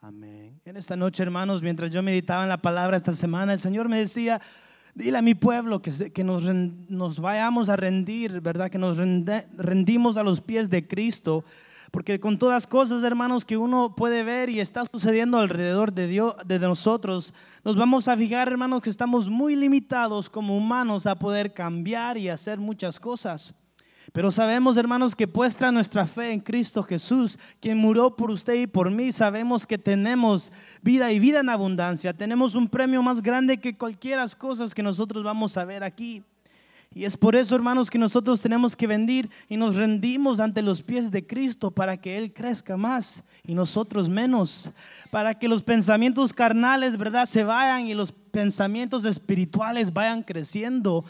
Amén. En esta noche, hermanos, mientras yo meditaba en la palabra esta semana, el Señor me decía, dile a mi pueblo que, que nos, nos, vayamos a rendir, ¿verdad? Que nos rendimos a los pies de Cristo. Porque con todas cosas, hermanos, que uno puede ver y está sucediendo alrededor de Dios, de nosotros, nos vamos a fijar, hermanos, que estamos muy limitados como humanos a poder cambiar y hacer muchas cosas. Pero sabemos, hermanos, que puesta nuestra fe en Cristo Jesús, quien murió por usted y por mí, sabemos que tenemos vida y vida en abundancia. Tenemos un premio más grande que cualquiera cosas que nosotros vamos a ver aquí. Y es por eso, hermanos, que nosotros tenemos que venir y nos rendimos ante los pies de Cristo para que Él crezca más y nosotros menos. Para que los pensamientos carnales, ¿verdad?, se vayan y los pensamientos espirituales vayan creciendo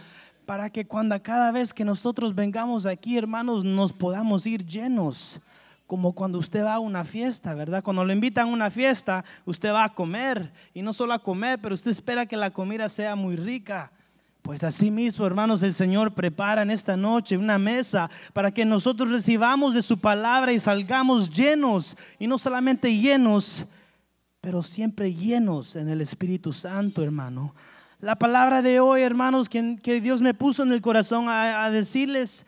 para que cuando cada vez que nosotros vengamos aquí, hermanos, nos podamos ir llenos. Como cuando usted va a una fiesta, ¿verdad? Cuando lo invitan a una fiesta, usted va a comer. Y no solo a comer, pero usted espera que la comida sea muy rica. Pues así mismo, hermanos, el Señor prepara en esta noche una mesa para que nosotros recibamos de su palabra y salgamos llenos. Y no solamente llenos, pero siempre llenos en el Espíritu Santo, hermano. La palabra de hoy, hermanos, que, Dios me puso en el corazón a, a decirles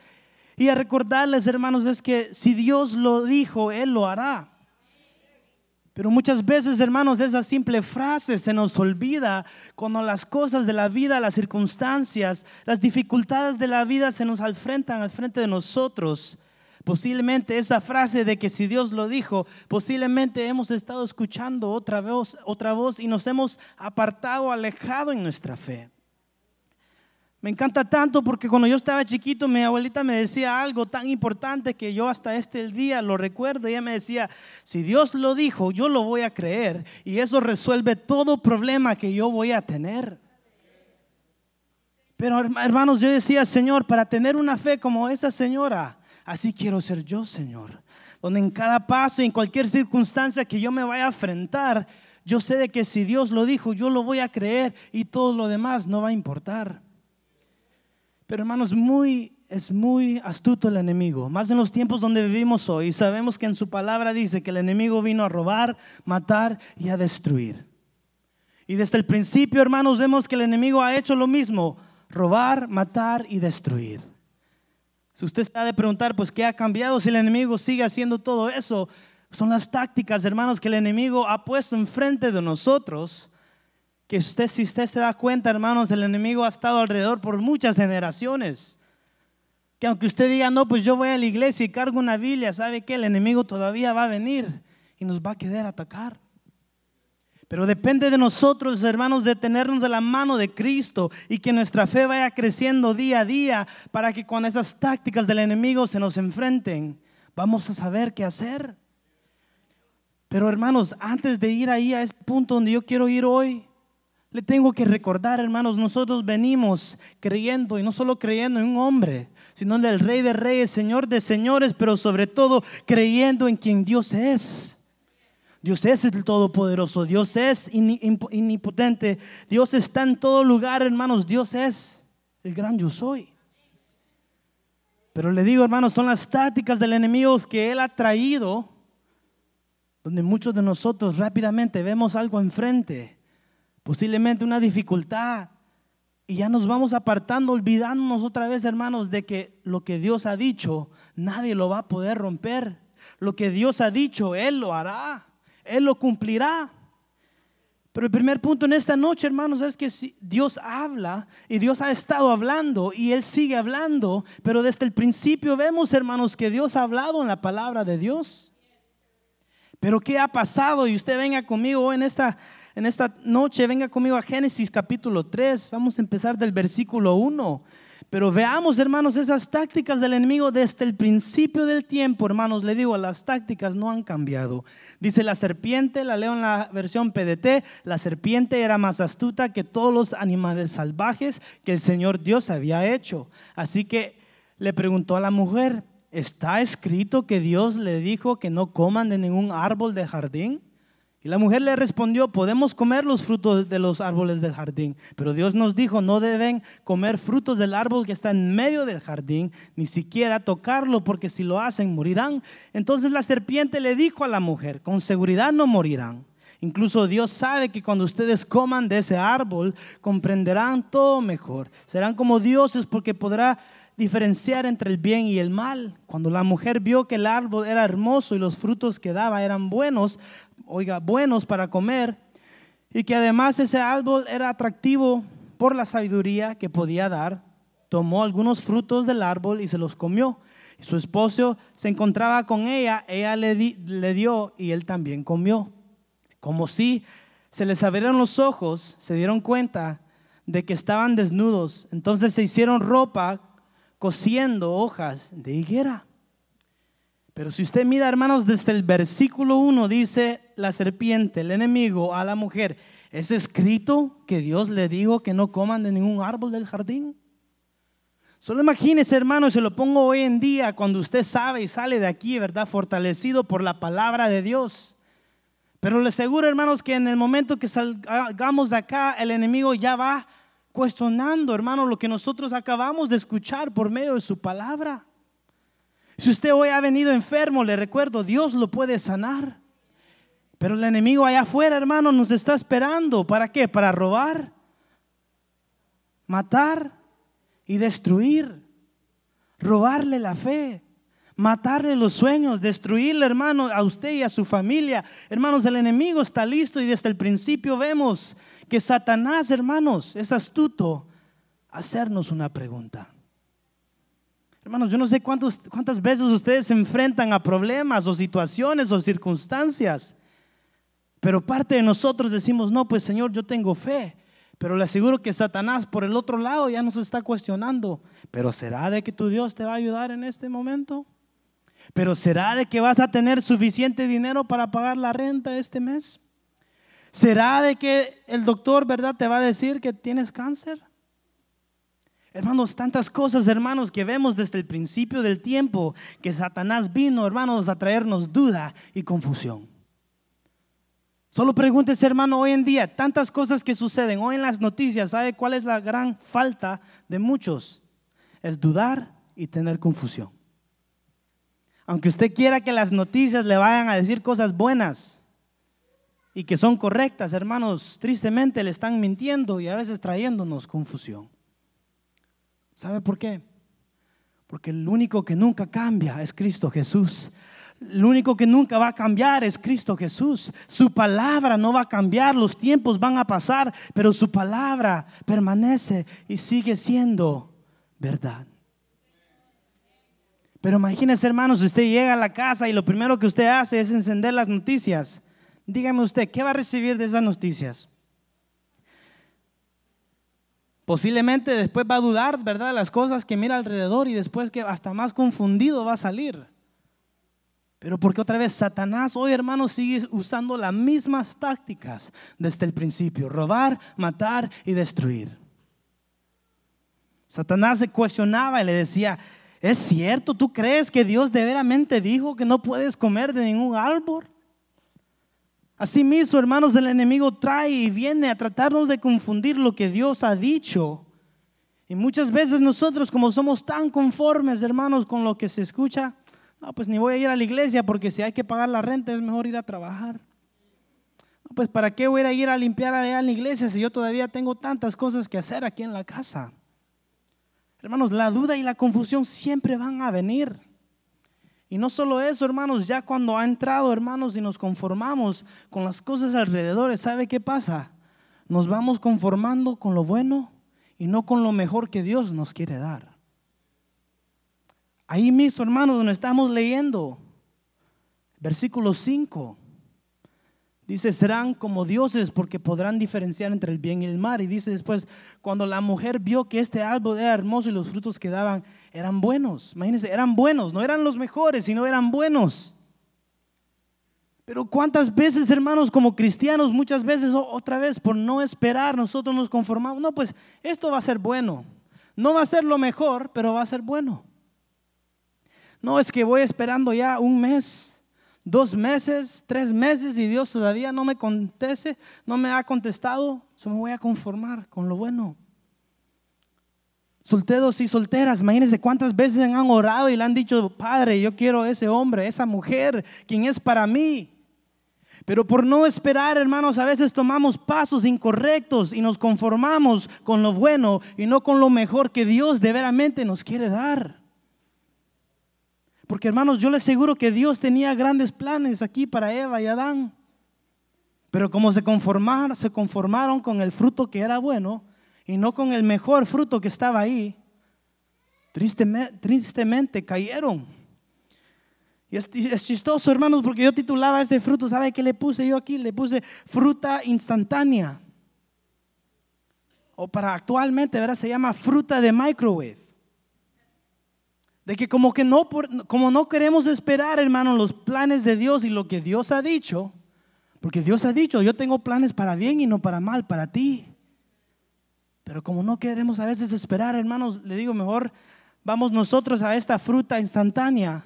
y a recordarles, hermanos, es que si Dios lo dijo, Él lo hará. Pero muchas veces, hermanos, esa simple frase se nos olvida cuando las cosas de la vida, las circunstancias, las dificultades de la vida se nos enfrentan al frente de nosotros. Posiblemente esa frase de que si Dios lo dijo, posiblemente hemos estado escuchando otra voz, otra voz y nos hemos apartado, alejado en nuestra fe. Me encanta tanto porque cuando yo estaba chiquito mi abuelita me decía algo tan importante que yo hasta este día lo recuerdo. Ella me decía, si Dios lo dijo, yo lo voy a creer y eso resuelve todo problema que yo voy a tener. Pero hermanos, yo decía, Señor, para tener una fe como esa señora, Así quiero ser yo, Señor. Donde en cada paso, en cualquier circunstancia que yo me vaya a enfrentar, yo sé de que si Dios lo dijo, yo lo voy a creer y todo lo demás no va a importar. Pero hermanos, muy, es muy astuto el enemigo, más en los tiempos donde vivimos hoy. Sabemos que en su palabra dice que el enemigo vino a robar, matar y a destruir. Y desde el principio, hermanos, vemos que el enemigo ha hecho lo mismo, robar, matar y destruir. Si usted ha de preguntar, pues, ¿qué ha cambiado si el enemigo sigue haciendo todo eso? Son las tácticas, hermanos, que el enemigo ha puesto enfrente de nosotros. Que usted, si usted se da cuenta, hermanos, el enemigo ha estado alrededor por muchas generaciones. Que aunque usted diga, no, pues yo voy a la iglesia y cargo una Biblia, ¿sabe que El enemigo todavía va a venir y nos va a querer atacar. Pero depende de nosotros, hermanos, de tenernos de la mano de Cristo y que nuestra fe vaya creciendo día a día para que cuando esas tácticas del enemigo se nos enfrenten, vamos a saber qué hacer. Pero hermanos, antes de ir ahí a este punto donde yo quiero ir hoy, le tengo que recordar, hermanos, nosotros venimos creyendo y no solo creyendo en un hombre, sino en el Rey de Reyes, Señor de Señores, pero sobre todo creyendo en quien Dios es. Dios es el Todopoderoso, Dios es inipotente, Dios está en todo lugar, hermanos, Dios es el gran yo soy. Pero le digo, hermanos, son las tácticas del enemigo que Él ha traído, donde muchos de nosotros rápidamente vemos algo enfrente, posiblemente una dificultad, y ya nos vamos apartando, olvidándonos otra vez, hermanos, de que lo que Dios ha dicho, nadie lo va a poder romper. Lo que Dios ha dicho, Él lo hará. Él lo cumplirá. Pero el primer punto en esta noche, hermanos, es que Dios habla y Dios ha estado hablando y Él sigue hablando, pero desde el principio vemos, hermanos, que Dios ha hablado en la palabra de Dios. Pero ¿qué ha pasado? Y usted venga conmigo en esta, en esta noche, venga conmigo a Génesis capítulo 3, vamos a empezar del versículo 1. Pero veamos, hermanos, esas tácticas del enemigo desde el principio del tiempo, hermanos. Le digo, las tácticas no han cambiado. Dice la serpiente, la leo en la versión PDT, la serpiente era más astuta que todos los animales salvajes que el Señor Dios había hecho. Así que le preguntó a la mujer, ¿está escrito que Dios le dijo que no coman de ningún árbol de jardín? Y la mujer le respondió, podemos comer los frutos de los árboles del jardín, pero Dios nos dijo, no deben comer frutos del árbol que está en medio del jardín, ni siquiera tocarlo, porque si lo hacen morirán. Entonces la serpiente le dijo a la mujer, con seguridad no morirán. Incluso Dios sabe que cuando ustedes coman de ese árbol, comprenderán todo mejor. Serán como dioses porque podrá diferenciar entre el bien y el mal. Cuando la mujer vio que el árbol era hermoso y los frutos que daba eran buenos, oiga, buenos para comer, y que además ese árbol era atractivo por la sabiduría que podía dar, tomó algunos frutos del árbol y se los comió. Su esposo se encontraba con ella, ella le, le dio y él también comió. Como si se les abrieron los ojos, se dieron cuenta de que estaban desnudos. Entonces se hicieron ropa cosiendo hojas de higuera. Pero si usted mira, hermanos, desde el versículo 1 dice la serpiente, el enemigo, a la mujer, ¿es escrito que Dios le dijo que no coman de ningún árbol del jardín? Solo imagínese, hermano, se lo pongo hoy en día cuando usted sabe y sale de aquí, ¿verdad? Fortalecido por la palabra de Dios. Pero le aseguro, hermanos, que en el momento que salgamos de acá, el enemigo ya va cuestionando, hermano, lo que nosotros acabamos de escuchar por medio de su palabra. Si usted hoy ha venido enfermo, le recuerdo, Dios lo puede sanar. Pero el enemigo allá afuera, hermano, nos está esperando. ¿Para qué? Para robar, matar y destruir. Robarle la fe, matarle los sueños, destruirle, hermano, a usted y a su familia. Hermanos, el enemigo está listo y desde el principio vemos que Satanás, hermanos, es astuto hacernos una pregunta. Hermanos, yo no sé cuántas veces ustedes se enfrentan a problemas o situaciones o circunstancias, pero parte de nosotros decimos, no, pues Señor, yo tengo fe, pero le aseguro que Satanás por el otro lado ya nos está cuestionando, pero ¿será de que tu Dios te va a ayudar en este momento? ¿Pero será de que vas a tener suficiente dinero para pagar la renta este mes? ¿Será de que el doctor, verdad, te va a decir que tienes cáncer? Hermanos, tantas cosas, hermanos, que vemos desde el principio del tiempo que Satanás vino, hermanos, a traernos duda y confusión. Solo pregúntese, hermano, hoy en día, tantas cosas que suceden, hoy en las noticias, ¿sabe cuál es la gran falta de muchos? Es dudar y tener confusión. Aunque usted quiera que las noticias le vayan a decir cosas buenas, y que son correctas, hermanos, tristemente le están mintiendo y a veces trayéndonos confusión. ¿Sabe por qué? Porque el único que nunca cambia es Cristo Jesús. El único que nunca va a cambiar es Cristo Jesús. Su palabra no va a cambiar, los tiempos van a pasar, pero su palabra permanece y sigue siendo verdad. Pero imagínese, hermanos, usted llega a la casa y lo primero que usted hace es encender las noticias Dígame usted, ¿qué va a recibir de esas noticias? Posiblemente después va a dudar, ¿verdad? Las cosas que mira alrededor y después que hasta más confundido va a salir. Pero porque otra vez Satanás hoy, hermano, sigue usando las mismas tácticas desde el principio. Robar, matar y destruir. Satanás se cuestionaba y le decía, ¿es cierto? ¿Tú crees que Dios de veramente dijo que no puedes comer de ningún árbol? Asimismo, hermanos, el enemigo trae y viene a tratarnos de confundir lo que Dios ha dicho. Y muchas veces nosotros, como somos tan conformes, hermanos, con lo que se escucha, no, pues ni voy a ir a la iglesia porque si hay que pagar la renta es mejor ir a trabajar. No, pues para qué voy a ir a limpiar allá en la iglesia si yo todavía tengo tantas cosas que hacer aquí en la casa. Hermanos, la duda y la confusión siempre van a venir. Y no solo eso, hermanos, ya cuando ha entrado, hermanos, y nos conformamos con las cosas alrededor, ¿sabe qué pasa? Nos vamos conformando con lo bueno y no con lo mejor que Dios nos quiere dar. Ahí mismo, hermanos, donde estamos leyendo, versículo 5. Dice, serán como dioses porque podrán diferenciar entre el bien y el mal. Y dice después, cuando la mujer vio que este árbol era hermoso y los frutos que daban eran buenos. Imagínense, eran buenos, no eran los mejores, sino eran buenos. Pero cuántas veces, hermanos, como cristianos, muchas veces otra vez, por no esperar, nosotros nos conformamos. No, pues esto va a ser bueno. No va a ser lo mejor, pero va a ser bueno. No es que voy esperando ya un mes dos meses, tres meses y Dios todavía no me conteste, no me ha contestado, yo me voy a conformar con lo bueno. Solteros y solteras, imagínense cuántas veces han orado y le han dicho, Padre, yo quiero ese hombre, esa mujer, quien es para mí. Pero por no esperar, hermanos, a veces tomamos pasos incorrectos y nos conformamos con lo bueno y no con lo mejor que Dios de veramente nos quiere dar. Porque hermanos, yo les aseguro que Dios tenía grandes planes aquí para Eva y Adán. Pero como se conformaron, se conformaron con el fruto que era bueno y no con el mejor fruto que estaba ahí, tristemente, cayeron. Y es, chistoso, hermanos, porque yo titulaba este fruto, ¿sabe qué le puse yo aquí? Le puse fruta instantánea. O para actualmente, ¿verdad? Se llama fruta de microwave. De que como que no, como no queremos esperar, hermanos, los planes de Dios y lo que Dios ha dicho, porque Dios ha dicho, yo tengo planes para bien y no para mal, para ti. Pero como no queremos a veces esperar, hermanos, le digo, mejor vamos nosotros a esta fruta instantánea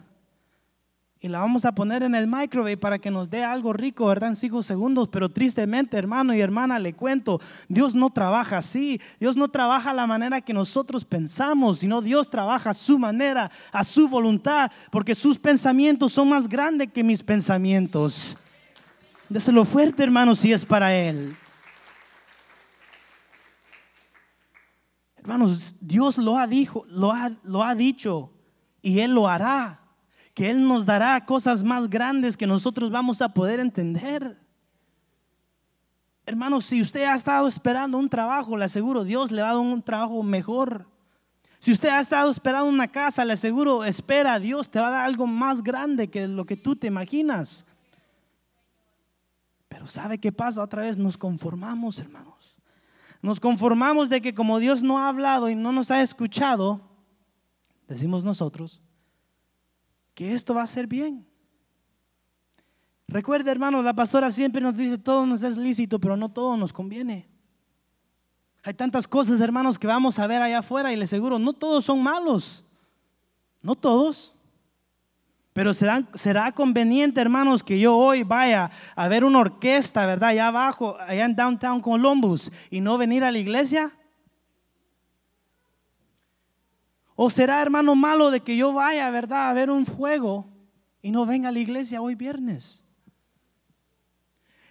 y la vamos a poner en el microwave para que nos dé algo rico, ¿verdad? En cinco segundos. Pero tristemente, hermano y hermana, le cuento, Dios no trabaja así. Dios no trabaja la manera que nosotros pensamos, sino Dios trabaja a su manera, a su voluntad, porque sus pensamientos son más grandes que mis pensamientos. Déselo fuerte, hermano, si es para Él. Hermanos, Dios lo ha, dicho, lo ha, lo ha dicho y Él lo hará que Él nos dará cosas más grandes que nosotros vamos a poder entender. Hermanos, si usted ha estado esperando un trabajo, le aseguro, Dios le va a dar un trabajo mejor. Si usted ha estado esperando una casa, le aseguro, espera, Dios te va a dar algo más grande que lo que tú te imaginas. Pero ¿sabe qué pasa? Otra vez nos conformamos, hermanos. Nos conformamos de que como Dios no ha hablado y no nos ha escuchado, decimos nosotros, que esto va a ser bien. Recuerde, hermanos, la pastora siempre nos dice, todo nos es lícito, pero no todo nos conviene. Hay tantas cosas, hermanos, que vamos a ver allá afuera y les aseguro, no todos son malos. No todos. Pero será, será conveniente, hermanos, que yo hoy vaya a ver una orquesta, ¿verdad? Allá abajo, allá en Downtown Columbus, y no venir a la iglesia. ¿O será, hermano, malo de que yo vaya, verdad, a ver un fuego y no venga a la iglesia hoy viernes?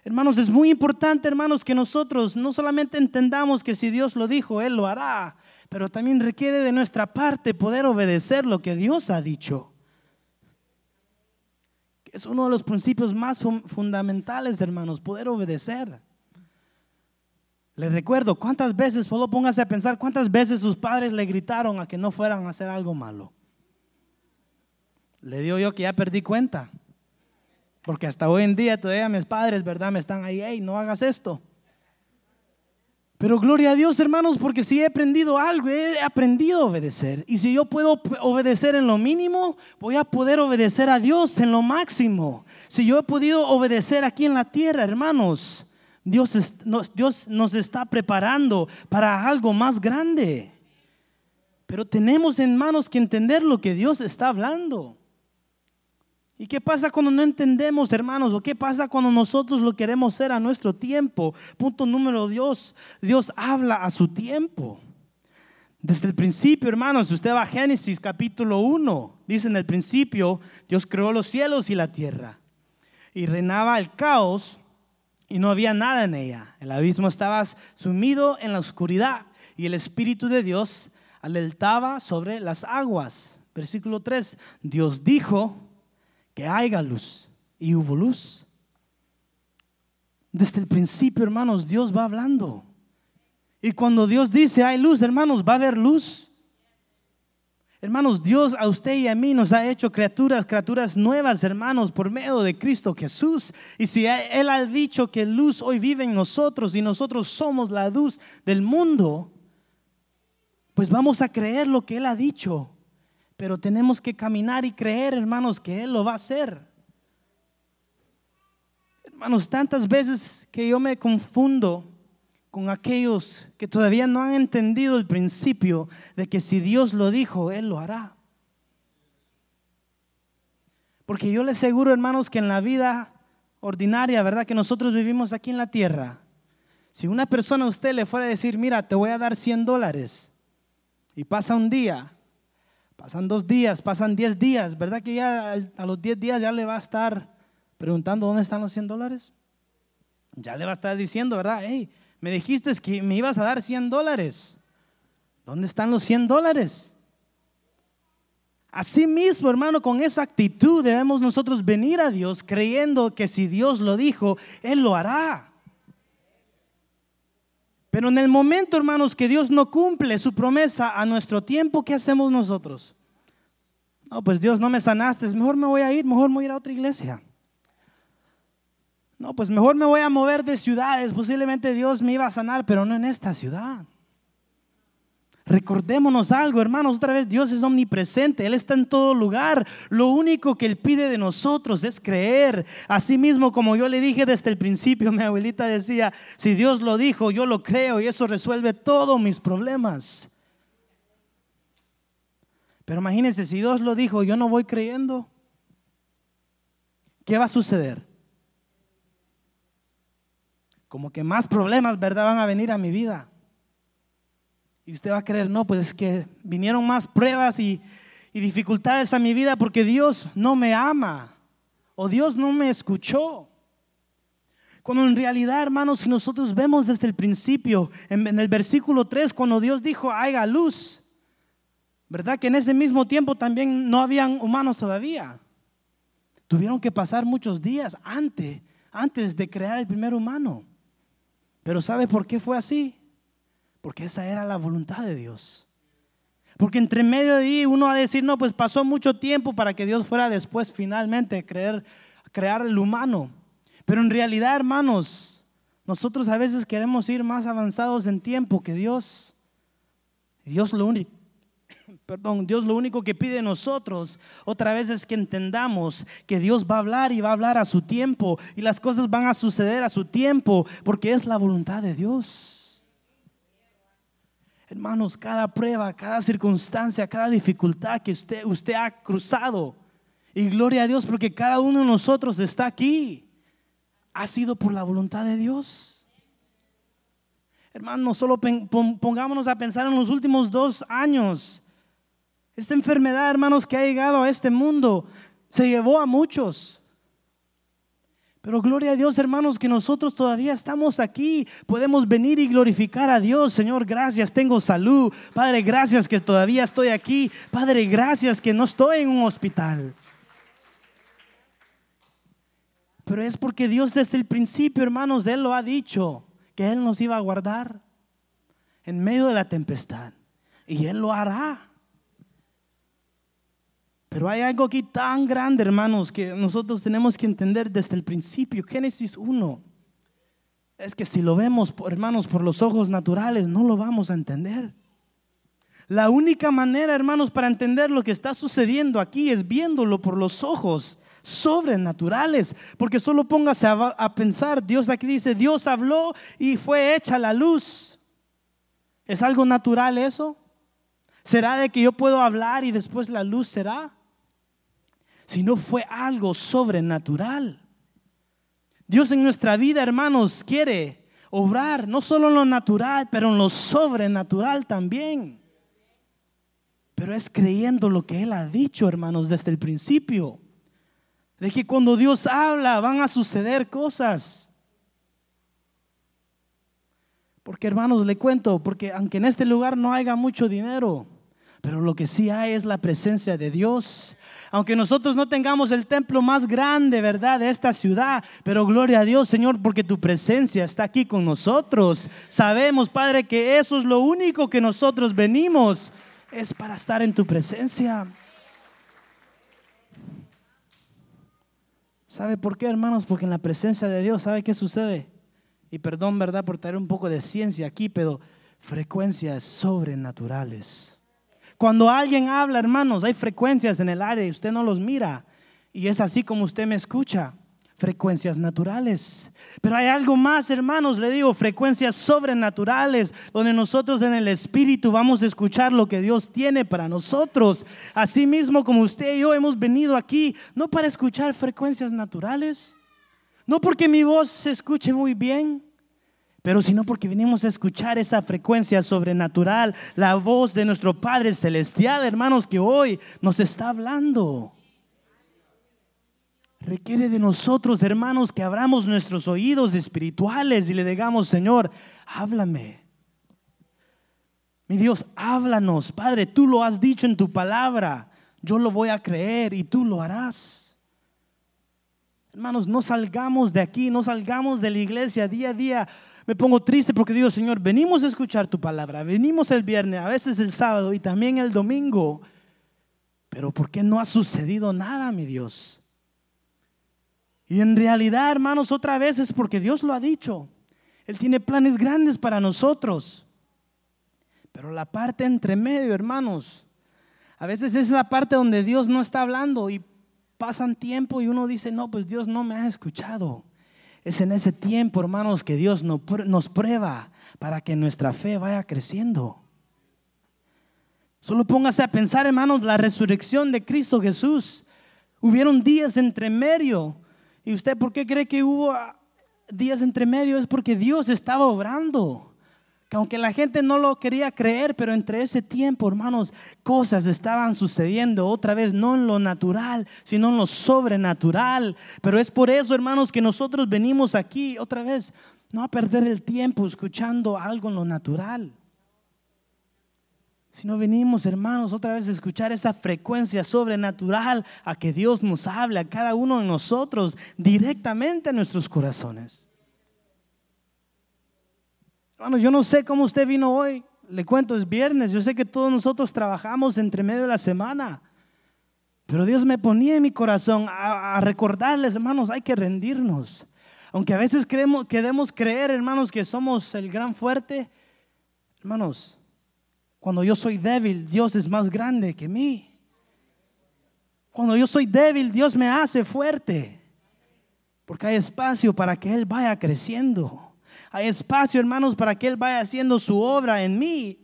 Hermanos, es muy importante, hermanos, que nosotros no solamente entendamos que si Dios lo dijo, Él lo hará, pero también requiere de nuestra parte poder obedecer lo que Dios ha dicho. Es uno de los principios más fundamentales, hermanos, poder obedecer. Le recuerdo, ¿cuántas veces, solo póngase a pensar, cuántas veces sus padres le gritaron a que no fueran a hacer algo malo? Le digo yo que ya perdí cuenta. Porque hasta hoy en día todavía mis padres, ¿verdad? Me están ahí, hey, no hagas esto. Pero gloria a Dios, hermanos, porque si he aprendido algo, he aprendido a obedecer. Y si yo puedo obedecer en lo mínimo, voy a poder obedecer a Dios en lo máximo. Si yo he podido obedecer aquí en la tierra, hermanos, Dios, Dios nos está preparando para algo más grande. Pero tenemos en manos que entender lo que Dios está hablando. ¿Y qué pasa cuando no entendemos, hermanos? ¿O qué pasa cuando nosotros lo queremos hacer a nuestro tiempo? Punto número Dios. Dios habla a su tiempo. Desde el principio, hermanos, usted va a Génesis capítulo 1. Dice en el principio, Dios creó los cielos y la tierra. Y reinaba el caos y no había nada en ella. El abismo estaba sumido en la oscuridad y el Espíritu de Dios alertaba sobre las aguas. Versículo 3, Dios dijo que haya luz y hubo luz. Desde el principio, hermanos, Dios va hablando. Y cuando Dios dice hay luz, hermanos, va a haber luz. Hermanos, Dios a usted y a mí nos ha hecho criaturas, criaturas nuevas, hermanos, por medio de Cristo Jesús. Y si Él ha dicho que luz hoy vive en nosotros y nosotros somos la luz del mundo, pues vamos a creer lo que Él ha dicho. Pero tenemos que caminar y creer, hermanos, que Él lo va a hacer. Hermanos, tantas veces que yo me confundo con aquellos que todavía no han entendido el principio de que si Dios lo dijo, Él lo hará. Porque yo les aseguro, hermanos, que en la vida ordinaria, ¿verdad? Que nosotros vivimos aquí en la tierra. Si una persona a usted le fuera a decir, mira, te voy a dar 100 dólares, y pasa un día, pasan dos días, pasan 10 días, ¿verdad que ya a los 10 días ya le va a estar preguntando dónde están los 100 dólares? Ya le va a estar diciendo, ¿verdad? Hey, me dijiste que me ibas a dar 100 dólares. ¿Dónde están los 100 dólares? Así mismo, hermano, con esa actitud debemos nosotros venir a Dios creyendo que si Dios lo dijo, Él lo hará. Pero en el momento, hermanos, que Dios no cumple su promesa a nuestro tiempo, ¿qué hacemos nosotros? No, pues Dios no me sanaste, mejor me voy a ir, mejor me voy a ir a otra iglesia. No, pues mejor me voy a mover de ciudades, posiblemente Dios me iba a sanar, pero no en esta ciudad. Recordémonos algo, hermanos, otra vez Dios es omnipresente, Él está en todo lugar. Lo único que Él pide de nosotros es creer. Así mismo como yo le dije desde el principio, mi abuelita decía, si Dios lo dijo, yo lo creo y eso resuelve todos mis problemas. Pero imagínense, si Dios lo dijo, yo no voy creyendo, ¿qué va a suceder? Como que más problemas, ¿verdad? Van a venir a mi vida. Y usted va a creer, no, pues es que vinieron más pruebas y, dificultades a mi vida porque Dios no me ama o Dios no me escuchó. Cuando en realidad, hermanos, si nosotros vemos desde el principio, en, el versículo 3, cuando Dios dijo, haga luz, ¿verdad? Que en ese mismo tiempo también no habían humanos todavía. Tuvieron que pasar muchos días antes, antes de crear el primer humano. Pero ¿sabe por qué fue así? Porque esa era la voluntad de Dios. Porque entre medio de ahí uno va a decir, no, pues pasó mucho tiempo para que Dios fuera después finalmente creer, crear el humano. Pero en realidad, hermanos, nosotros a veces queremos ir más avanzados en tiempo que Dios. Dios lo único, perdón, Dios lo único que pide de nosotros otra vez es que entendamos que Dios va a hablar y va a hablar a su tiempo y las cosas van a suceder a su tiempo porque es la voluntad de Dios. Hermanos, cada prueba, cada circunstancia, cada dificultad que usted, usted ha cruzado, y gloria a Dios porque cada uno de nosotros está aquí, ha sido por la voluntad de Dios. Hermanos, solo pongámonos a pensar en los últimos dos años. Esta enfermedad, hermanos, que ha llegado a este mundo, se llevó a muchos. Pero gloria a Dios, hermanos, que nosotros todavía estamos aquí. Podemos venir y glorificar a Dios. Señor, gracias, tengo salud. Padre, gracias que todavía estoy aquí. Padre, gracias que no estoy en un hospital. Pero es porque Dios desde el principio, hermanos, Él lo ha dicho, que Él nos iba a guardar en medio de la tempestad. Y Él lo hará. Pero hay algo aquí tan grande, hermanos, que nosotros tenemos que entender desde el principio. Génesis 1. Es que si lo vemos, hermanos, por los ojos naturales, no lo vamos a entender. La única manera, hermanos, para entender lo que está sucediendo aquí es viéndolo por los ojos sobrenaturales. Porque solo póngase a, a pensar, Dios aquí dice, Dios habló y fue hecha la luz. ¿Es algo natural eso? ¿Será de que yo puedo hablar y después la luz será? Sino fue algo sobrenatural. Dios en nuestra vida, hermanos, quiere obrar no solo en lo natural, pero en lo sobrenatural también. Pero es creyendo lo que Él ha dicho, hermanos, desde el principio. De que cuando Dios habla van a suceder cosas. Porque hermanos, le cuento, porque aunque en este lugar no haya mucho dinero, pero lo que sí hay es la presencia de Dios. Aunque nosotros no tengamos el templo más grande, ¿verdad?, de esta ciudad, pero gloria a Dios, Señor, porque tu presencia está aquí con nosotros. Sabemos, Padre, que eso es lo único que nosotros venimos, es para estar en tu presencia. ¿Sabe por qué, hermanos? Porque en la presencia de Dios, ¿sabe qué sucede? Y perdón, ¿verdad?, por traer un poco de ciencia aquí, pero frecuencias sobrenaturales. Cuando alguien habla, hermanos, hay frecuencias en el aire y usted no los mira. Y es así como usted me escucha. frecuencias naturales. Pero hay algo más, hermanos, le digo, frecuencias sobrenaturales, donde nosotros en el Espíritu vamos a escuchar lo que Dios tiene para nosotros. Así mismo como usted y yo hemos venido aquí, no para escuchar frecuencias naturales, no porque mi voz se escuche muy bien, pero sino porque venimos a escuchar esa frecuencia sobrenatural, la voz de nuestro Padre Celestial, hermanos, que hoy nos está hablando. Requiere de nosotros, hermanos, que abramos nuestros oídos espirituales y le digamos, Señor, háblame. Mi Dios, háblanos, Padre, tú lo has dicho en tu palabra, yo lo voy a creer y tú lo harás. Hermanos, no salgamos de aquí, no salgamos de la iglesia día a día me pongo triste porque digo, Señor, venimos a escuchar tu palabra, venimos el viernes, a veces el sábado y también el domingo, pero ¿por qué no ha sucedido nada, mi Dios? Y en realidad, hermanos, otra vez es porque Dios lo ha dicho. Él tiene planes grandes para nosotros. Pero la parte entre medio, hermanos, a veces es la parte donde Dios no está hablando y pasan tiempo y uno dice, no, pues Dios no me ha escuchado. Es en ese tiempo, hermanos, que Dios nos prueba para que nuestra fe vaya creciendo. Solo póngase a pensar, hermanos, la resurrección de Cristo Jesús. Hubieron días entre medio. ¿Y usted por qué cree que hubo días entre medio? Es porque Dios estaba obrando aunque la gente no lo quería creer, pero entre ese tiempo, hermanos, cosas estaban sucediendo otra vez, no en lo natural, sino en lo sobrenatural. Pero es por eso, hermanos, que nosotros venimos aquí otra vez, no a perder el tiempo escuchando algo en lo natural. Sino venimos, hermanos, otra vez a escuchar esa frecuencia sobrenatural a que Dios nos hable a cada uno de nosotros directamente a nuestros corazones. Bueno, yo no sé cómo usted vino hoy. Le cuento, es viernes. Yo sé que todos nosotros trabajamos entre medio de la semana. Pero Dios me ponía en mi corazón a, recordarles, hermanos, hay que rendirnos. Aunque a veces creemos, queremos creer, hermanos, que somos el gran fuerte. Hermanos, cuando yo soy débil, Dios es más grande que mí. Cuando yo soy débil, Dios me hace fuerte. Porque hay espacio para que Él vaya creciendo. Hay espacio, hermanos, para que Él vaya haciendo su obra en mí.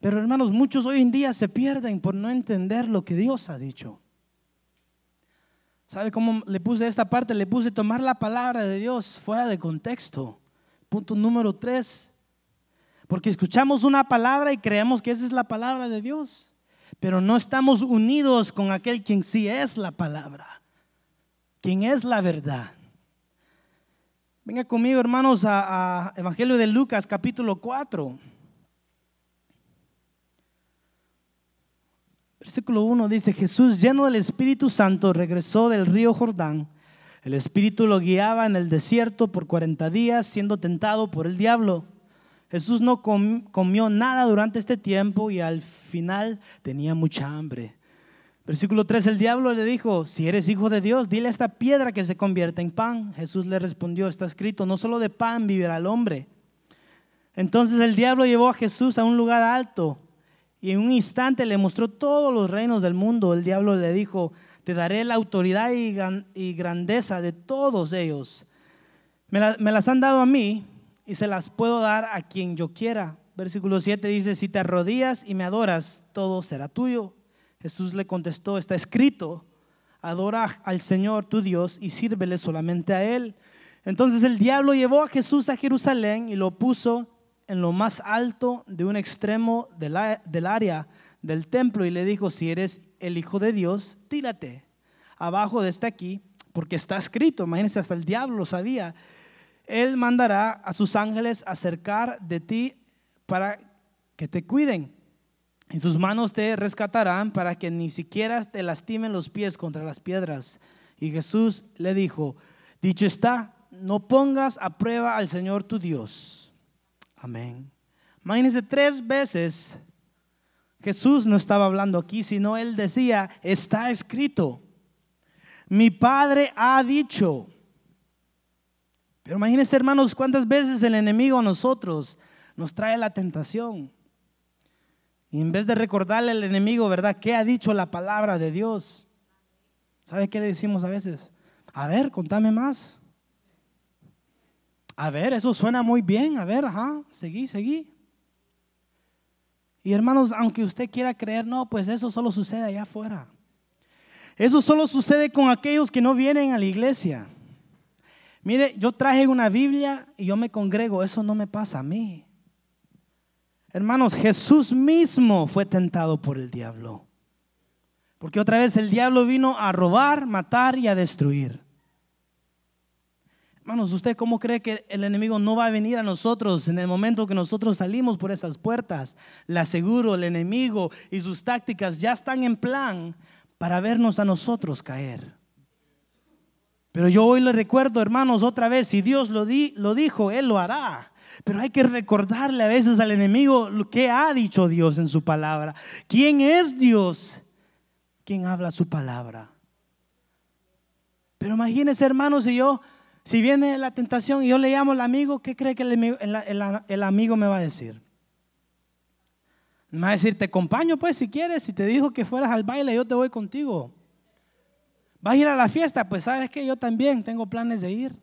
Pero, hermanos, muchos hoy en día se pierden por no entender lo que Dios ha dicho. ¿Sabe cómo le puse esta parte? Le puse tomar la palabra de Dios fuera de contexto. Punto número tres. Porque escuchamos una palabra y creemos que esa es la palabra de Dios. Pero no estamos unidos con aquel quien sí es la palabra. Quien es la verdad. Venga conmigo, hermanos, a, Evangelio de Lucas, capítulo 4. Versículo 1 dice, Jesús lleno del Espíritu Santo regresó del río Jordán. El Espíritu lo guiaba en el desierto por 40 días siendo tentado por el diablo. Jesús no comió nada durante este tiempo y al final tenía mucha hambre. Versículo 3, el diablo le dijo, si eres hijo de Dios, dile a esta piedra que se convierta en pan. Jesús le respondió, está escrito, no solo de pan vivirá el hombre. Entonces el diablo llevó a Jesús a un lugar alto y en un instante le mostró todos los reinos del mundo. El diablo le dijo, te daré la autoridad y grandeza de todos ellos. Me, las han dado a mí y se las puedo dar a quien yo quiera. Versículo 7 dice, si te arrodillas y me adoras, todo será tuyo. Jesús le contestó, está escrito, adora al Señor tu Dios y sírvele solamente a Él. Entonces el diablo llevó a Jesús a Jerusalén y lo puso en lo más alto de un extremo del área del templo y le dijo, si eres el Hijo de Dios, tírate abajo de este aquí, porque está escrito, imagínense, hasta el diablo lo sabía, Él mandará a sus ángeles acercar de ti para que te cuiden y sus manos te rescatarán para que ni siquiera te lastimen los pies contra las piedras. Y Jesús le dijo, dicho está, no pongas a prueba al Señor tu Dios. Amén. Imagínense tres veces Jesús no estaba hablando aquí, sino él decía, está escrito. Mi Padre ha dicho. Pero imagínense, hermanos, cuántas veces el enemigo a nosotros nos trae la tentación. Y en vez de recordarle al enemigo, ¿verdad? ¿Qué ha dicho la palabra de Dios? ¿Sabe qué le decimos a veces? A ver, contame más. A ver, eso suena muy bien. A ver, ajá, seguí, seguí. Y hermanos, aunque usted quiera creer, no, pues eso solo sucede allá afuera. Eso solo sucede con aquellos que no vienen a la iglesia. Mire, yo traje una Biblia y yo me congrego, eso no me pasa a mí. Hermanos, Jesús mismo fue tentado por el diablo. Porque otra vez el diablo vino a robar, matar y a destruir. Hermanos, ¿usted cómo cree que el enemigo no va a venir a nosotros en el momento que nosotros salimos por esas puertas? Le aseguro, el enemigo y sus tácticas ya están en plan para vernos a nosotros caer. Pero yo hoy le recuerdo, hermanos, otra vez, si Dios lo, lo dijo, Él lo hará. Pero hay que recordarle a veces al enemigo lo que ha dicho Dios en su palabra. ¿Quién es Dios? ¿Quién habla su palabra? Pero imagínense, hermanos, si yo si viene la tentación y yo le llamo al amigo, ¿qué cree que el, amigo me va a decir? Me va a decir, te acompaño pues si quieres, si te dijo que fueras al baile, yo te voy contigo. ¿Vas a ir a la fiesta? Pues sabes que yo también tengo planes de ir.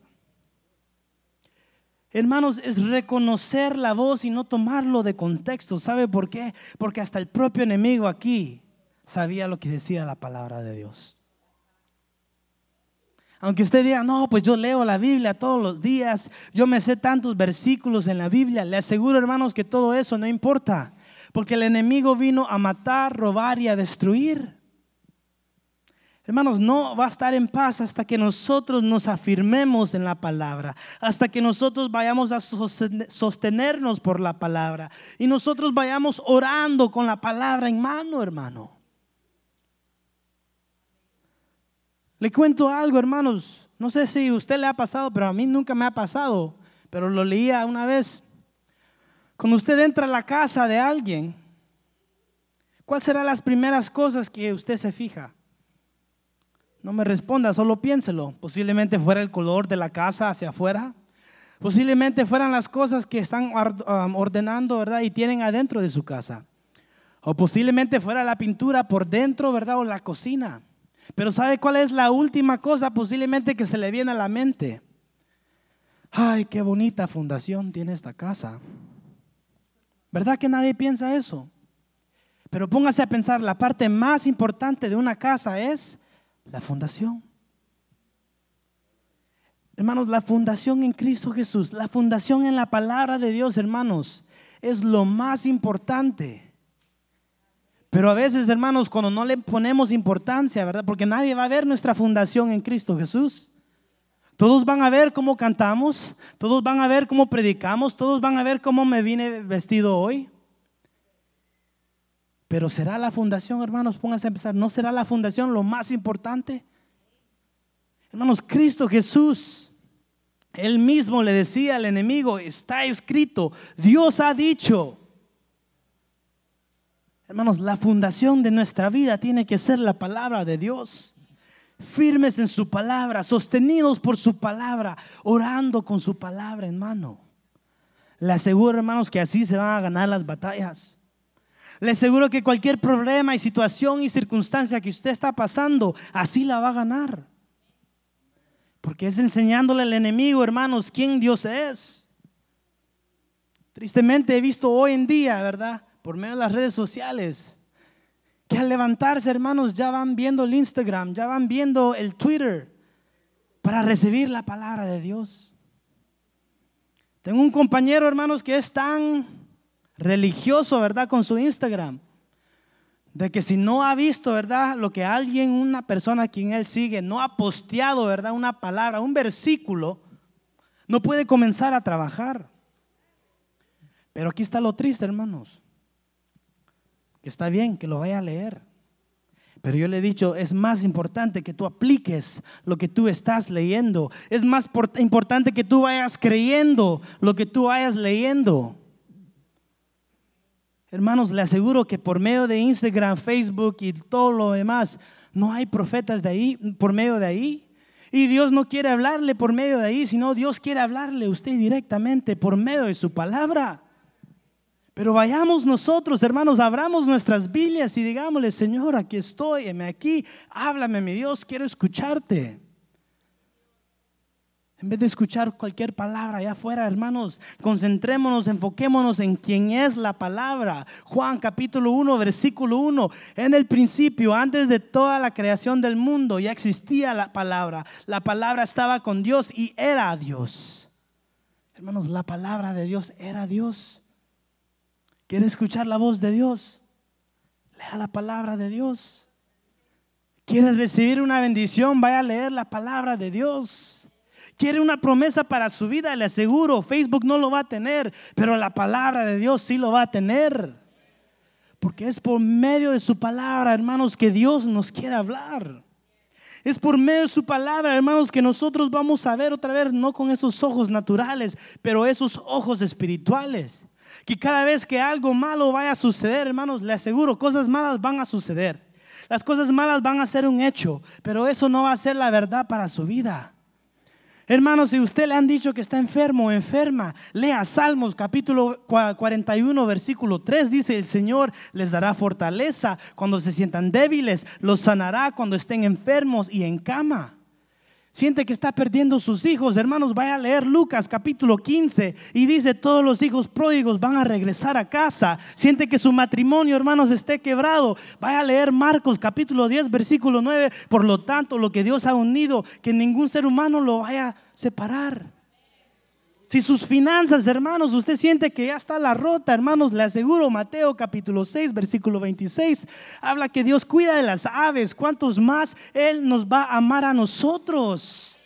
Hermanos, es reconocer la voz y no tomarlo de contexto. ¿Sabe por qué? Porque hasta el propio enemigo aquí sabía lo que decía la palabra de Dios. Aunque usted diga, no, pues yo leo la Biblia todos los días, yo me sé tantos versículos en la Biblia, le aseguro hermanos que todo eso no importa, porque el enemigo vino a matar, robar y a destruir. Hermanos, no va a estar en paz hasta que nosotros nos afirmemos en la palabra, hasta que nosotros vayamos a sostenernos por la palabra y nosotros vayamos orando con la palabra en mano, hermano. Le cuento algo, hermanos. No sé si a usted le ha pasado, pero a mí nunca me ha pasado. Pero lo leía una vez. Cuando usted entra a la casa de alguien, ¿cuáles serán las primeras cosas que usted se fija? No me responda, solo piénselo. Posiblemente fuera el color de la casa hacia afuera. Posiblemente fueran las cosas que están ordenando, ¿verdad? Y tienen adentro de su casa. O posiblemente fuera la pintura por dentro, ¿verdad? O la cocina. Pero ¿sabe cuál es la última cosa posiblemente que se le viene a la mente? Ay, qué bonita fundación tiene esta casa. ¿Verdad que nadie piensa eso? Pero póngase a pensar, la parte más importante de una casa es la fundación. Hermanos, la fundación en Cristo Jesús, la fundación en la palabra de Dios, hermanos, es lo más importante. Pero a veces, hermanos, cuando no le ponemos importancia, ¿verdad? Porque nadie va a ver nuestra fundación en Cristo Jesús. Todos van a ver cómo cantamos, todos van a ver cómo predicamos, todos van a ver cómo me vine vestido hoy. Pero será la fundación, hermanos, pónganse a empezar, ¿no será la fundación lo más importante? Hermanos, Cristo Jesús, Él mismo le decía al enemigo, está escrito, Dios ha dicho, Hermanos, la fundación de nuestra vida tiene que ser la palabra de Dios. Firmes en su palabra, sostenidos por su palabra, orando con su palabra en mano. Le aseguro, hermanos, que así se van a ganar las batallas. Le aseguro que cualquier problema y situación y circunstancia que usted está pasando, así la va a ganar. Porque es enseñándole al enemigo, hermanos, quién Dios es. Tristemente he visto hoy en día, ¿verdad? por medio de las redes sociales, que al levantarse, hermanos, ya van viendo el Instagram, ya van viendo el Twitter para recibir la palabra de Dios. Tengo un compañero, hermanos, que es tan religioso, ¿verdad? Con su Instagram. De que si no ha visto, ¿verdad? Lo que alguien, una persona a quien él sigue, no ha posteado, ¿verdad? Una palabra, un versículo, no puede comenzar a trabajar. Pero aquí está lo triste, hermanos que está bien, que lo vaya a leer. Pero yo le he dicho, es más importante que tú apliques lo que tú estás leyendo. Es más importante que tú vayas creyendo lo que tú vayas leyendo. Hermanos, le aseguro que por medio de Instagram, Facebook y todo lo demás, no hay profetas de ahí, por medio de ahí. Y Dios no quiere hablarle por medio de ahí, sino Dios quiere hablarle a usted directamente por medio de su palabra. Pero vayamos nosotros, hermanos, abramos nuestras Biblias y digámosle, Señor, aquí estoy, aquí, háblame, mi Dios, quiero escucharte. En vez de escuchar cualquier palabra allá afuera, hermanos, concentrémonos, enfoquémonos en quién es la palabra. Juan capítulo 1, versículo 1. En el principio, antes de toda la creación del mundo, ya existía la palabra. La palabra estaba con Dios y era Dios. Hermanos, la palabra de Dios era Dios. ¿Quiere escuchar la voz de Dios? Lea la palabra de Dios. ¿Quiere recibir una bendición? Vaya a leer la palabra de Dios quiere una promesa para su vida, le aseguro, Facebook no lo va a tener, pero la palabra de Dios sí lo va a tener. Porque es por medio de su palabra, hermanos, que Dios nos quiere hablar. Es por medio de su palabra, hermanos, que nosotros vamos a ver otra vez, no con esos ojos naturales, pero esos ojos espirituales. Que cada vez que algo malo vaya a suceder, hermanos, le aseguro, cosas malas van a suceder. Las cosas malas van a ser un hecho, pero eso no va a ser la verdad para su vida. Hermanos, si usted le han dicho que está enfermo o enferma, lea Salmos capítulo 41, versículo 3. Dice, el Señor les dará fortaleza cuando se sientan débiles, los sanará cuando estén enfermos y en cama. Siente que está perdiendo sus hijos, hermanos, vaya a leer Lucas capítulo 15 y dice, todos los hijos pródigos van a regresar a casa. Siente que su matrimonio, hermanos, esté quebrado. Vaya a leer Marcos capítulo 10, versículo 9. Por lo tanto, lo que Dios ha unido, que ningún ser humano lo vaya a separar. Si sus finanzas, hermanos, usted siente que ya está la rota, hermanos, le aseguro, Mateo capítulo 6, versículo 26, habla que Dios cuida de las aves, cuántos más Él nos va a amar a nosotros.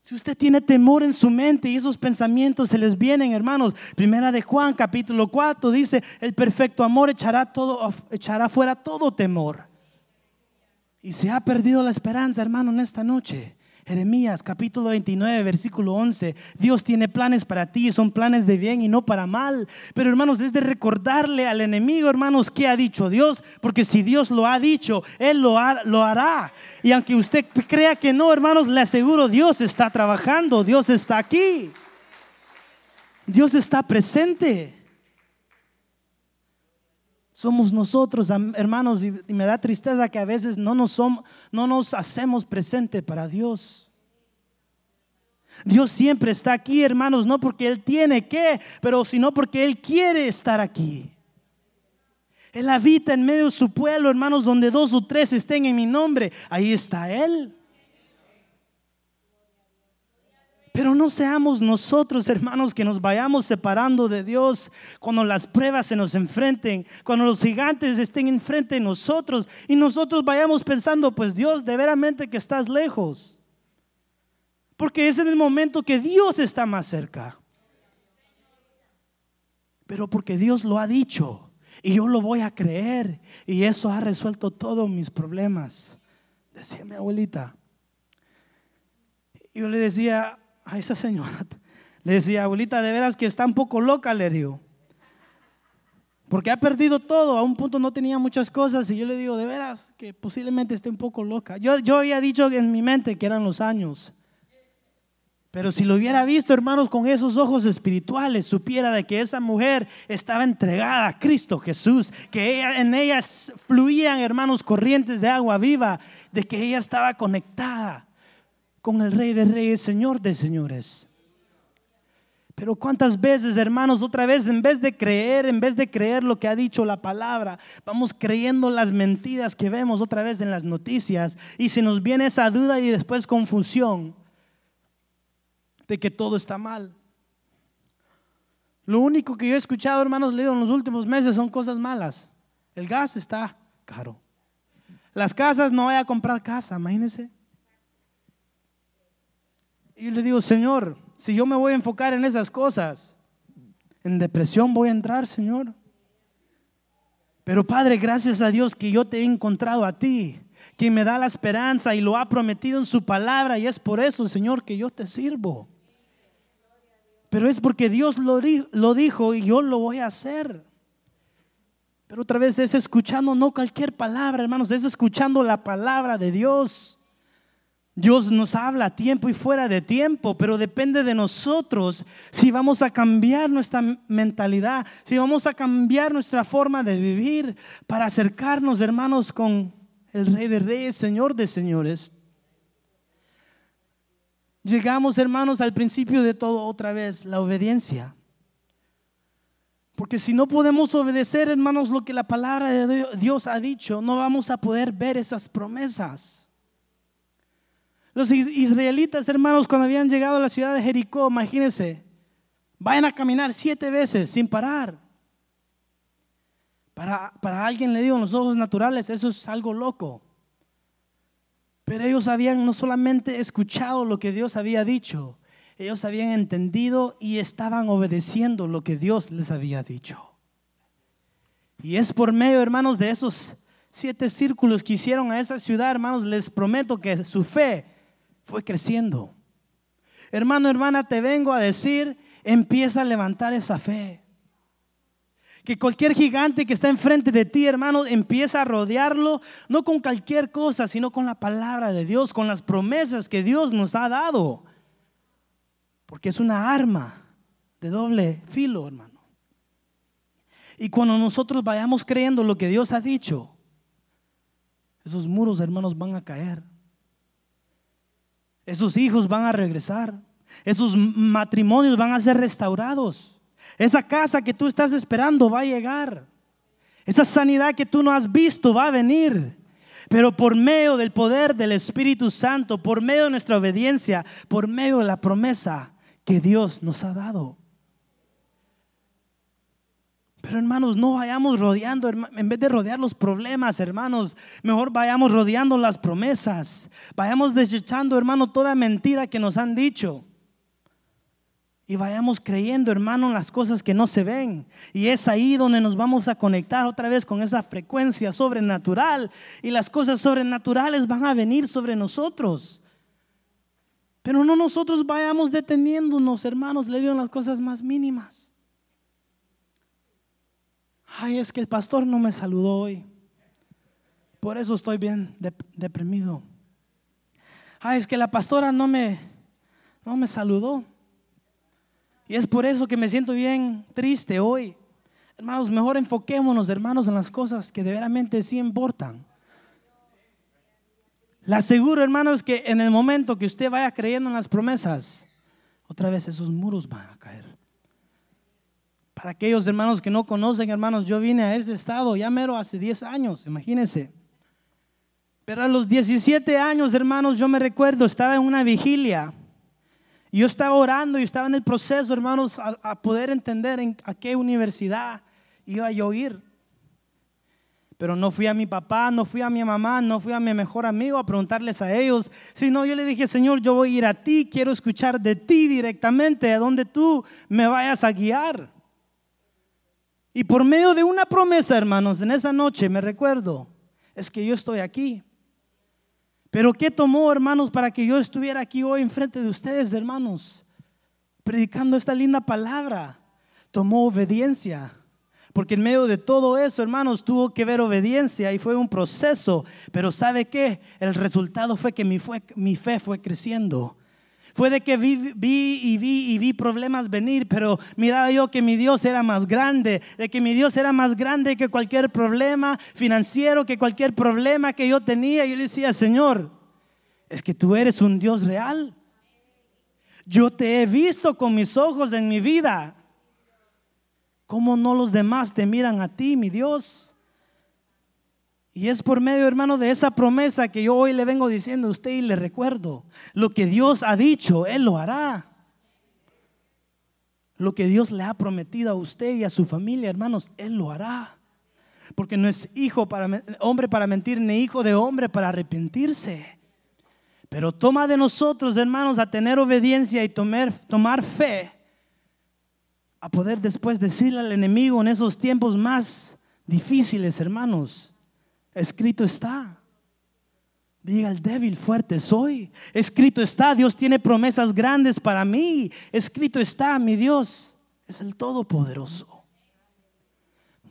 Si usted tiene temor en su mente y esos pensamientos se les vienen, hermanos, primera de Juan capítulo 4 dice, el perfecto amor echará todo echará fuera todo temor. Y se ha perdido la esperanza, hermano, en esta noche. Jeremías capítulo 29, versículo 11. Dios tiene planes para ti, son planes de bien y no para mal. Pero hermanos, es de recordarle al enemigo, hermanos, qué ha dicho Dios, porque si Dios lo ha dicho, Él lo, lo hará. Y aunque usted crea que no, hermanos, le aseguro, Dios está trabajando, Dios está aquí. Dios está presente. Somos nosotros, hermanos, y me da tristeza que a veces no nos, somos, no nos hacemos presente para Dios. Dios siempre está aquí, hermanos, no porque Él tiene que, pero sino porque Él quiere estar aquí. Él habita en medio de su pueblo, hermanos, donde dos o tres estén en mi nombre. Ahí está Él. Pero no seamos nosotros, hermanos, que nos vayamos separando de Dios cuando las pruebas se nos enfrenten, cuando los gigantes estén enfrente de nosotros y nosotros vayamos pensando, pues Dios, de veramente que estás lejos. Porque es en el momento que Dios está más cerca. Pero porque Dios lo ha dicho y yo lo voy a creer y eso ha resuelto todos mis problemas. Decía mi abuelita. Yo le decía, a esa señora le decía, abuelita, de veras que está un poco loca, le digo. Porque ha perdido todo, a un punto no tenía muchas cosas y yo le digo, de veras que posiblemente esté un poco loca. Yo, yo había dicho en mi mente que eran los años. Pero si lo hubiera visto, hermanos, con esos ojos espirituales, supiera de que esa mujer estaba entregada a Cristo Jesús, que en ella fluían, hermanos, corrientes de agua viva, de que ella estaba conectada con el Rey de Reyes, Señor de Señores. Pero cuántas veces, hermanos, otra vez, en vez de creer, en vez de creer lo que ha dicho la palabra, vamos creyendo las mentiras que vemos otra vez en las noticias y se nos viene esa duda y después confusión de que todo está mal. Lo único que yo he escuchado, hermanos, leído en los últimos meses son cosas malas. El gas está caro. Las casas, no voy a comprar casa, imagínense. Y le digo, Señor, si yo me voy a enfocar en esas cosas, en depresión voy a entrar, Señor. Pero Padre, gracias a Dios que yo te he encontrado a ti, quien me da la esperanza y lo ha prometido en su palabra. Y es por eso, Señor, que yo te sirvo. Pero es porque Dios lo, lo dijo y yo lo voy a hacer. Pero otra vez es escuchando no cualquier palabra, hermanos, es escuchando la palabra de Dios. Dios nos habla a tiempo y fuera de tiempo, pero depende de nosotros si vamos a cambiar nuestra mentalidad, si vamos a cambiar nuestra forma de vivir para acercarnos, hermanos, con el Rey de Reyes, Señor de Señores. llegamos, hermanos, al principio de todo otra vez, la obediencia. Porque si no podemos obedecer, hermanos, lo que la palabra de Dios ha dicho, no vamos a poder ver esas promesas. Los israelitas, hermanos, cuando habían llegado a la ciudad de Jericó, imagínense, vayan a caminar siete veces sin parar. Para, para alguien le digo en los ojos naturales, eso es algo loco. Pero ellos habían no solamente escuchado lo que Dios había dicho, ellos habían entendido y estaban obedeciendo lo que Dios les había dicho. Y es por medio, hermanos, de esos siete círculos que hicieron a esa ciudad, hermanos, les prometo que su fe fue creciendo. Hermano, hermana, te vengo a decir, empieza a levantar esa fe. Que cualquier gigante que está enfrente de ti, hermano, empieza a rodearlo, no con cualquier cosa, sino con la palabra de Dios, con las promesas que Dios nos ha dado. Porque es una arma de doble filo, hermano. Y cuando nosotros vayamos creyendo lo que Dios ha dicho, esos muros, hermanos, van a caer. Esos hijos van a regresar. Esos matrimonios van a ser restaurados. Esa casa que tú estás esperando va a llegar. Esa sanidad que tú no has visto va a venir. Pero por medio del poder del Espíritu Santo, por medio de nuestra obediencia, por medio de la promesa que Dios nos ha dado. Pero hermanos, no vayamos rodeando, en vez de rodear los problemas, hermanos, mejor vayamos rodeando las promesas. Vayamos desechando, hermano, toda mentira que nos han dicho. Y vayamos creyendo, hermano, en las cosas que no se ven. Y es ahí donde nos vamos a conectar otra vez con esa frecuencia sobrenatural. Y las cosas sobrenaturales van a venir sobre nosotros. Pero no nosotros vayamos deteniéndonos, hermanos, le digo las cosas más mínimas. Ay, es que el pastor no me saludó hoy. Por eso estoy bien deprimido. Ay, es que la pastora no me, no me saludó. Y es por eso que me siento bien triste hoy. Hermanos, mejor enfoquémonos, hermanos, en las cosas que de veramente sí importan. Le aseguro, hermanos, que en el momento que usted vaya creyendo en las promesas, otra vez esos muros van a caer. Para aquellos hermanos que no conocen, hermanos, yo vine a este estado ya mero hace 10 años, imagínense. Pero a los 17 años, hermanos, yo me recuerdo, estaba en una vigilia y yo estaba orando y estaba en el proceso, hermanos, a, poder entender en a qué universidad iba yo a ir. Pero no fui a mi papá, no fui a mi mamá, no fui a mi mejor amigo a preguntarles a ellos, sino yo le dije, Señor, yo voy a ir a ti, quiero escuchar de ti directamente, a donde tú me vayas a guiar. Y por medio de una promesa, hermanos, en esa noche me recuerdo, es que yo estoy aquí. Pero ¿qué tomó, hermanos, para que yo estuviera aquí hoy enfrente de ustedes, hermanos? Predicando esta linda palabra. Tomó obediencia. Porque en medio de todo eso, hermanos, tuvo que ver obediencia y fue un proceso. Pero ¿sabe qué? El resultado fue que mi, mi fe fue creciendo. Fue de que vi, vi, y vi y vi problemas venir, pero miraba yo que mi Dios era más grande, de que mi Dios era más grande que cualquier problema financiero, que cualquier problema que yo tenía. Yo le decía, Señor, es que tú eres un Dios real. Yo te he visto con mis ojos en mi vida. ¿Cómo no los demás te miran a ti, mi Dios? Y es por medio, hermano, de esa promesa que yo hoy le vengo diciendo a usted y le recuerdo. Lo que Dios ha dicho, Él lo hará. Lo que Dios le ha prometido a usted y a su familia, hermanos, Él lo hará. Porque no es hijo para hombre para mentir, ni hijo de hombre para arrepentirse. Pero toma de nosotros, hermanos, a tener obediencia y tomar, tomar fe. A poder después decirle al enemigo en esos tiempos más difíciles, hermanos Escrito está. Diga el débil, fuerte soy. Escrito está, Dios tiene promesas grandes para mí. Escrito está, mi Dios es el Todopoderoso.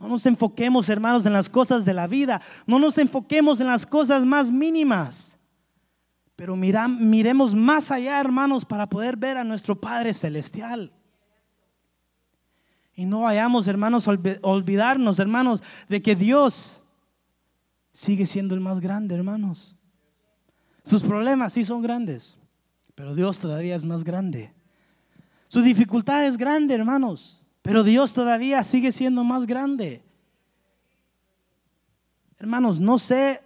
No nos enfoquemos, hermanos, en las cosas de la vida. No nos enfoquemos en las cosas más mínimas. Pero miremos más allá, hermanos, para poder ver a nuestro Padre Celestial. Y no vayamos, hermanos, olvidarnos, hermanos, de que Dios sigue siendo el más grande, hermanos. Sus problemas sí son grandes, pero Dios todavía es más grande. Su dificultad es grande, hermanos, pero Dios todavía sigue siendo más grande. Hermanos, no sé,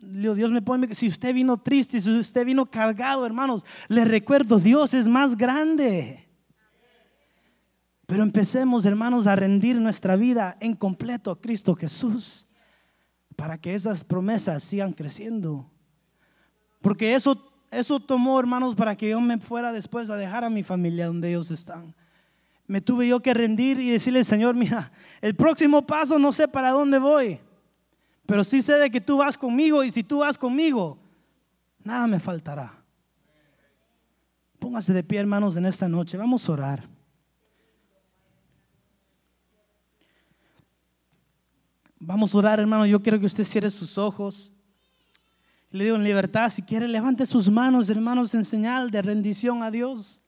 Dios me pone, si usted vino triste, si usted vino cargado, hermanos, le recuerdo, Dios es más grande. Pero empecemos, hermanos, a rendir nuestra vida en completo a Cristo Jesús para que esas promesas sigan creciendo. Porque eso, eso tomó, hermanos, para que yo me fuera después a dejar a mi familia donde ellos están. Me tuve yo que rendir y decirle, Señor, mira, el próximo paso no sé para dónde voy. Pero sí sé de que tú vas conmigo y si tú vas conmigo, nada me faltará. Póngase de pie, hermanos, en esta noche. Vamos a orar. Vamos a orar, hermano. Yo quiero que usted cierre sus ojos. Le digo en libertad, si quiere, levante sus manos, hermanos, en señal de rendición a Dios.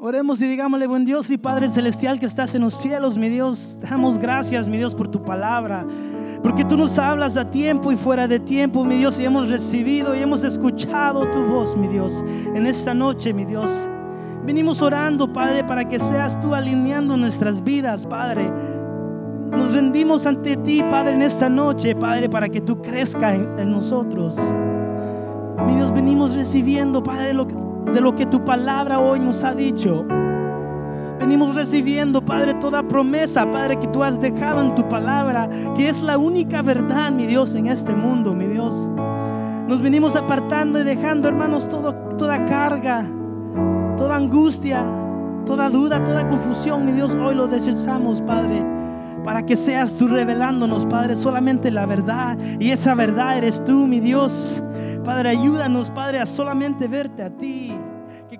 Oremos y digámosle, buen Dios y Padre Celestial que estás en los cielos, mi Dios, damos gracias, mi Dios, por tu palabra. Porque tú nos hablas a tiempo y fuera de tiempo, mi Dios, y hemos recibido y hemos escuchado tu voz, mi Dios, en esta noche, mi Dios. Venimos orando, Padre, para que seas tú alineando nuestras vidas, Padre. Nos rendimos ante ti, Padre, en esta noche, Padre, para que tú crezcas en, nosotros. Mi Dios, venimos recibiendo, Padre, de lo que tu palabra hoy nos ha dicho. Venimos recibiendo, Padre, toda promesa, Padre, que tú has dejado en tu palabra, que es la única verdad, mi Dios, en este mundo, mi Dios. Nos venimos apartando y dejando, hermanos, toda carga, toda angustia, toda duda, toda confusión, mi Dios, hoy lo desechamos, Padre, para que seas tú revelándonos, Padre, solamente la verdad. Y esa verdad eres tú, mi Dios. Padre, ayúdanos, Padre, a solamente verte a ti. Que